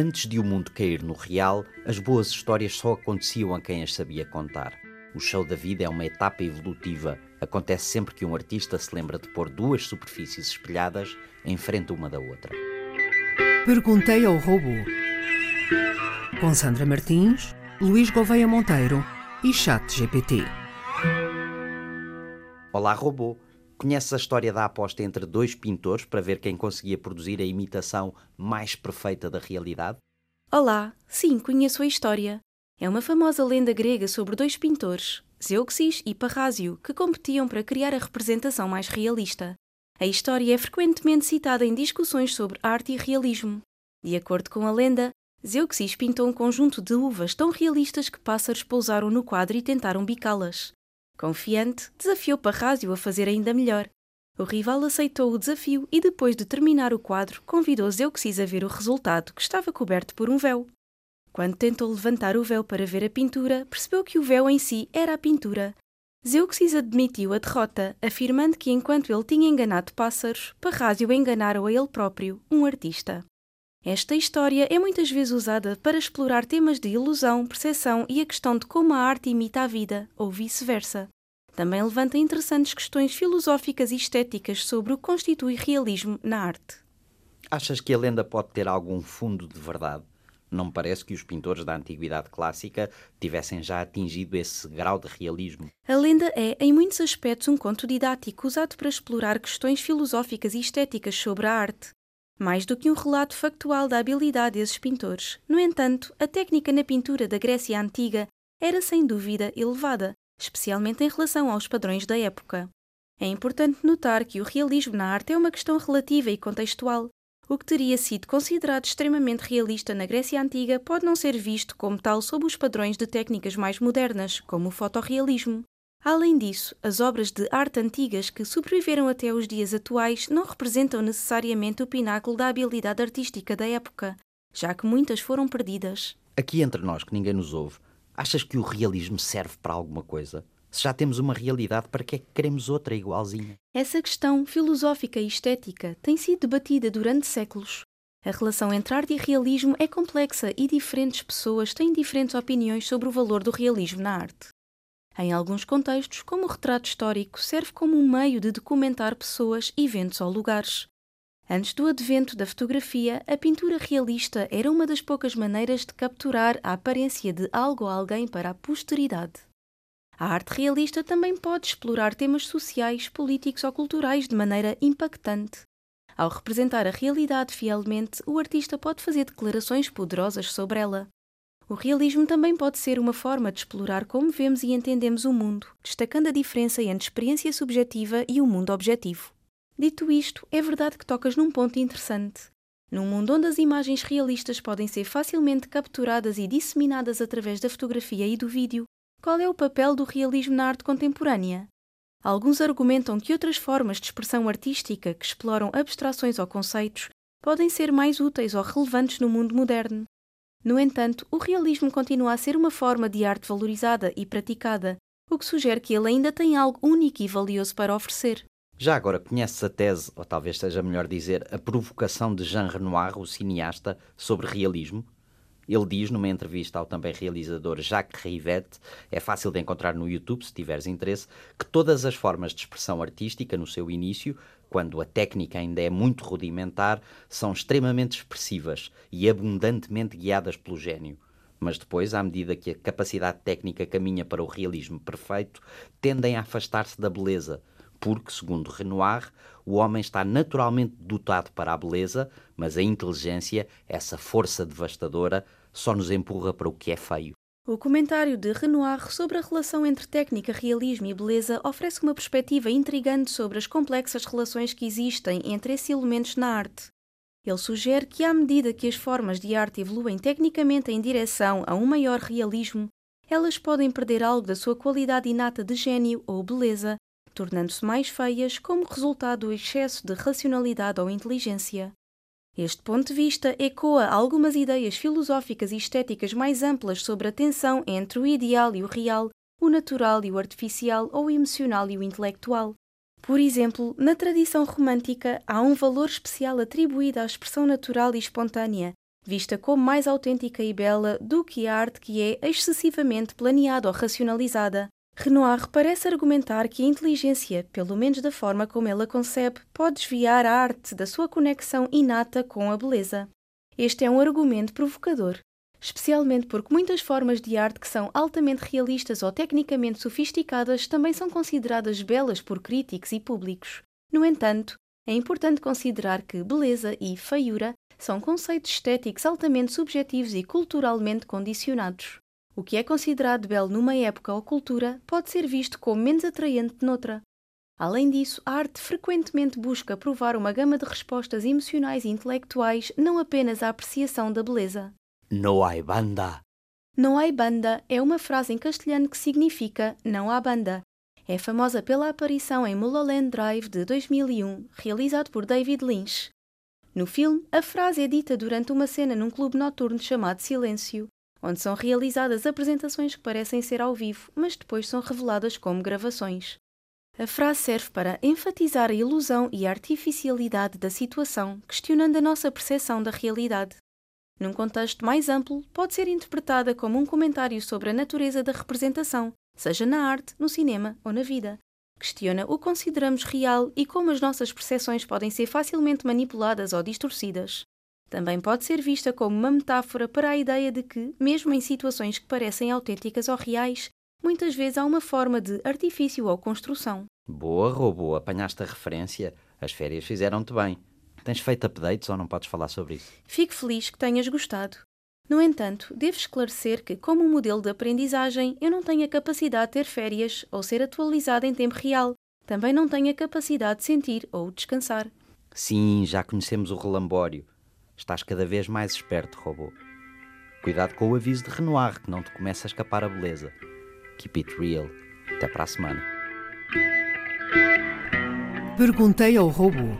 Antes de o mundo cair no real, as boas histórias só aconteciam a quem as sabia contar. O show da vida é uma etapa evolutiva. Acontece sempre que um artista se lembra de pôr duas superfícies espelhadas em frente uma da outra. Perguntei ao robô. Com Sandra Martins, Luís Gouveia Monteiro e Chat GPT. Olá, robô. Conheces a história da aposta entre dois pintores para ver quem conseguia produzir a imitação mais perfeita da realidade? Olá, sim, conheço a história. É uma famosa lenda grega sobre dois pintores, Zeuxis e Parrásio, que competiam para criar a representação mais realista. A história é frequentemente citada em discussões sobre arte e realismo. De acordo com a lenda, Zeuxis pintou um conjunto de uvas tão realistas que pássaros pousaram no quadro e tentaram bicá-las. Confiante, desafiou Parrásio a fazer ainda melhor. O rival aceitou o desafio e, depois de terminar o quadro, convidou Zeuxis a ver o resultado, que estava coberto por um véu. Quando tentou levantar o véu para ver a pintura, percebeu que o véu em si era a pintura. Zeuxis admitiu a derrota, afirmando que enquanto ele tinha enganado pássaros, Parrásio enganara a ele próprio, um artista. Esta história é muitas vezes usada para explorar temas de ilusão, percepção e a questão de como a arte imita a vida, ou vice-versa. Também levanta interessantes questões filosóficas e estéticas sobre o que constitui realismo na arte. Achas que a lenda pode ter algum fundo de verdade? Não me parece que os pintores da antiguidade clássica tivessem já atingido esse grau de realismo. A lenda é, em muitos aspectos, um conto didático usado para explorar questões filosóficas e estéticas sobre a arte mais do que um relato factual da habilidade desses pintores. No entanto, a técnica na pintura da Grécia Antiga era sem dúvida elevada, especialmente em relação aos padrões da época. É importante notar que o realismo na arte é uma questão relativa e contextual. O que teria sido considerado extremamente realista na Grécia Antiga pode não ser visto como tal sob os padrões de técnicas mais modernas, como o fotorrealismo. Além disso, as obras de arte antigas que sobreviveram até os dias atuais não representam necessariamente o pináculo da habilidade artística da época, já que muitas foram perdidas. Aqui entre nós, que ninguém nos ouve, achas que o realismo serve para alguma coisa? Se já temos uma realidade, para que é que queremos outra igualzinha? Essa questão filosófica e estética tem sido debatida durante séculos. A relação entre arte e realismo é complexa e diferentes pessoas têm diferentes opiniões sobre o valor do realismo na arte. Em alguns contextos, como o retrato histórico, serve como um meio de documentar pessoas, eventos ou lugares. Antes do advento da fotografia, a pintura realista era uma das poucas maneiras de capturar a aparência de algo ou alguém para a posteridade. A arte realista também pode explorar temas sociais, políticos ou culturais de maneira impactante. Ao representar a realidade fielmente, o artista pode fazer declarações poderosas sobre ela. O realismo também pode ser uma forma de explorar como vemos e entendemos o mundo, destacando a diferença entre experiência subjetiva e o mundo objetivo. Dito isto, é verdade que tocas num ponto interessante. Num mundo onde as imagens realistas podem ser facilmente capturadas e disseminadas através da fotografia e do vídeo, qual é o papel do realismo na arte contemporânea? Alguns argumentam que outras formas de expressão artística que exploram abstrações ou conceitos podem ser mais úteis ou relevantes no mundo moderno, no entanto, o realismo continua a ser uma forma de arte valorizada e praticada, o que sugere que ele ainda tem algo único e valioso para oferecer. Já agora conheces a tese, ou talvez seja melhor dizer, a provocação de Jean Renoir, o cineasta, sobre realismo? Ele diz numa entrevista ao também realizador Jacques Rivette, é fácil de encontrar no YouTube se tiveres interesse, que todas as formas de expressão artística no seu início quando a técnica ainda é muito rudimentar, são extremamente expressivas e abundantemente guiadas pelo gênio. Mas depois, à medida que a capacidade técnica caminha para o realismo perfeito, tendem a afastar-se da beleza, porque, segundo Renoir, o homem está naturalmente dotado para a beleza, mas a inteligência, essa força devastadora, só nos empurra para o que é feio. O comentário de Renoir sobre a relação entre técnica, realismo e beleza oferece uma perspectiva intrigante sobre as complexas relações que existem entre esses elementos na arte. Ele sugere que, à medida que as formas de arte evoluem tecnicamente em direção a um maior realismo, elas podem perder algo da sua qualidade inata de gênio ou beleza, tornando-se mais feias como resultado do excesso de racionalidade ou inteligência. Este ponto de vista ecoa algumas ideias filosóficas e estéticas mais amplas sobre a tensão entre o ideal e o real, o natural e o artificial ou o emocional e o intelectual. Por exemplo, na tradição romântica há um valor especial atribuído à expressão natural e espontânea, vista como mais autêntica e bela do que a arte que é excessivamente planeada ou racionalizada. Renoir parece argumentar que a inteligência, pelo menos da forma como ela concebe, pode desviar a arte da sua conexão inata com a beleza. Este é um argumento provocador, especialmente porque muitas formas de arte que são altamente realistas ou tecnicamente sofisticadas também são consideradas belas por críticos e públicos. No entanto, é importante considerar que beleza e feiura são conceitos estéticos altamente subjetivos e culturalmente condicionados. O que é considerado belo numa época ou cultura pode ser visto como menos atraente noutra. Além disso, a arte frequentemente busca provar uma gama de respostas emocionais e intelectuais, não apenas à apreciação da beleza. No hay banda. Não há banda é uma frase em castelhano que significa não há banda. É famosa pela aparição em Mulholland Drive de 2001, realizado por David Lynch. No filme, a frase é dita durante uma cena num clube noturno chamado Silêncio, onde são realizadas apresentações que parecem ser ao vivo, mas depois são reveladas como gravações. A frase serve para enfatizar a ilusão e a artificialidade da situação, questionando a nossa percepção da realidade. Num contexto mais amplo, pode ser interpretada como um comentário sobre a natureza da representação, seja na arte, no cinema ou na vida. Questiona o que consideramos real e como as nossas percepções podem ser facilmente manipuladas ou distorcidas. Também pode ser vista como uma metáfora para a ideia de que, mesmo em situações que parecem autênticas ou reais, muitas vezes há uma forma de artifício ou construção. Boa, robô, apanhaste a referência. As férias fizeram-te bem. Tens feito updates ou não podes falar sobre isso? Fico feliz que tenhas gostado. No entanto, devo esclarecer que, como modelo de aprendizagem, eu não tenho a capacidade de ter férias ou ser atualizada em tempo real. Também não tenho a capacidade de sentir ou descansar. Sim, já conhecemos o relambório. Estás cada vez mais esperto, robô. Cuidado com o aviso de Renoir, que não te começa a escapar a beleza. Keep it real. Até para a semana. Perguntei ao robô.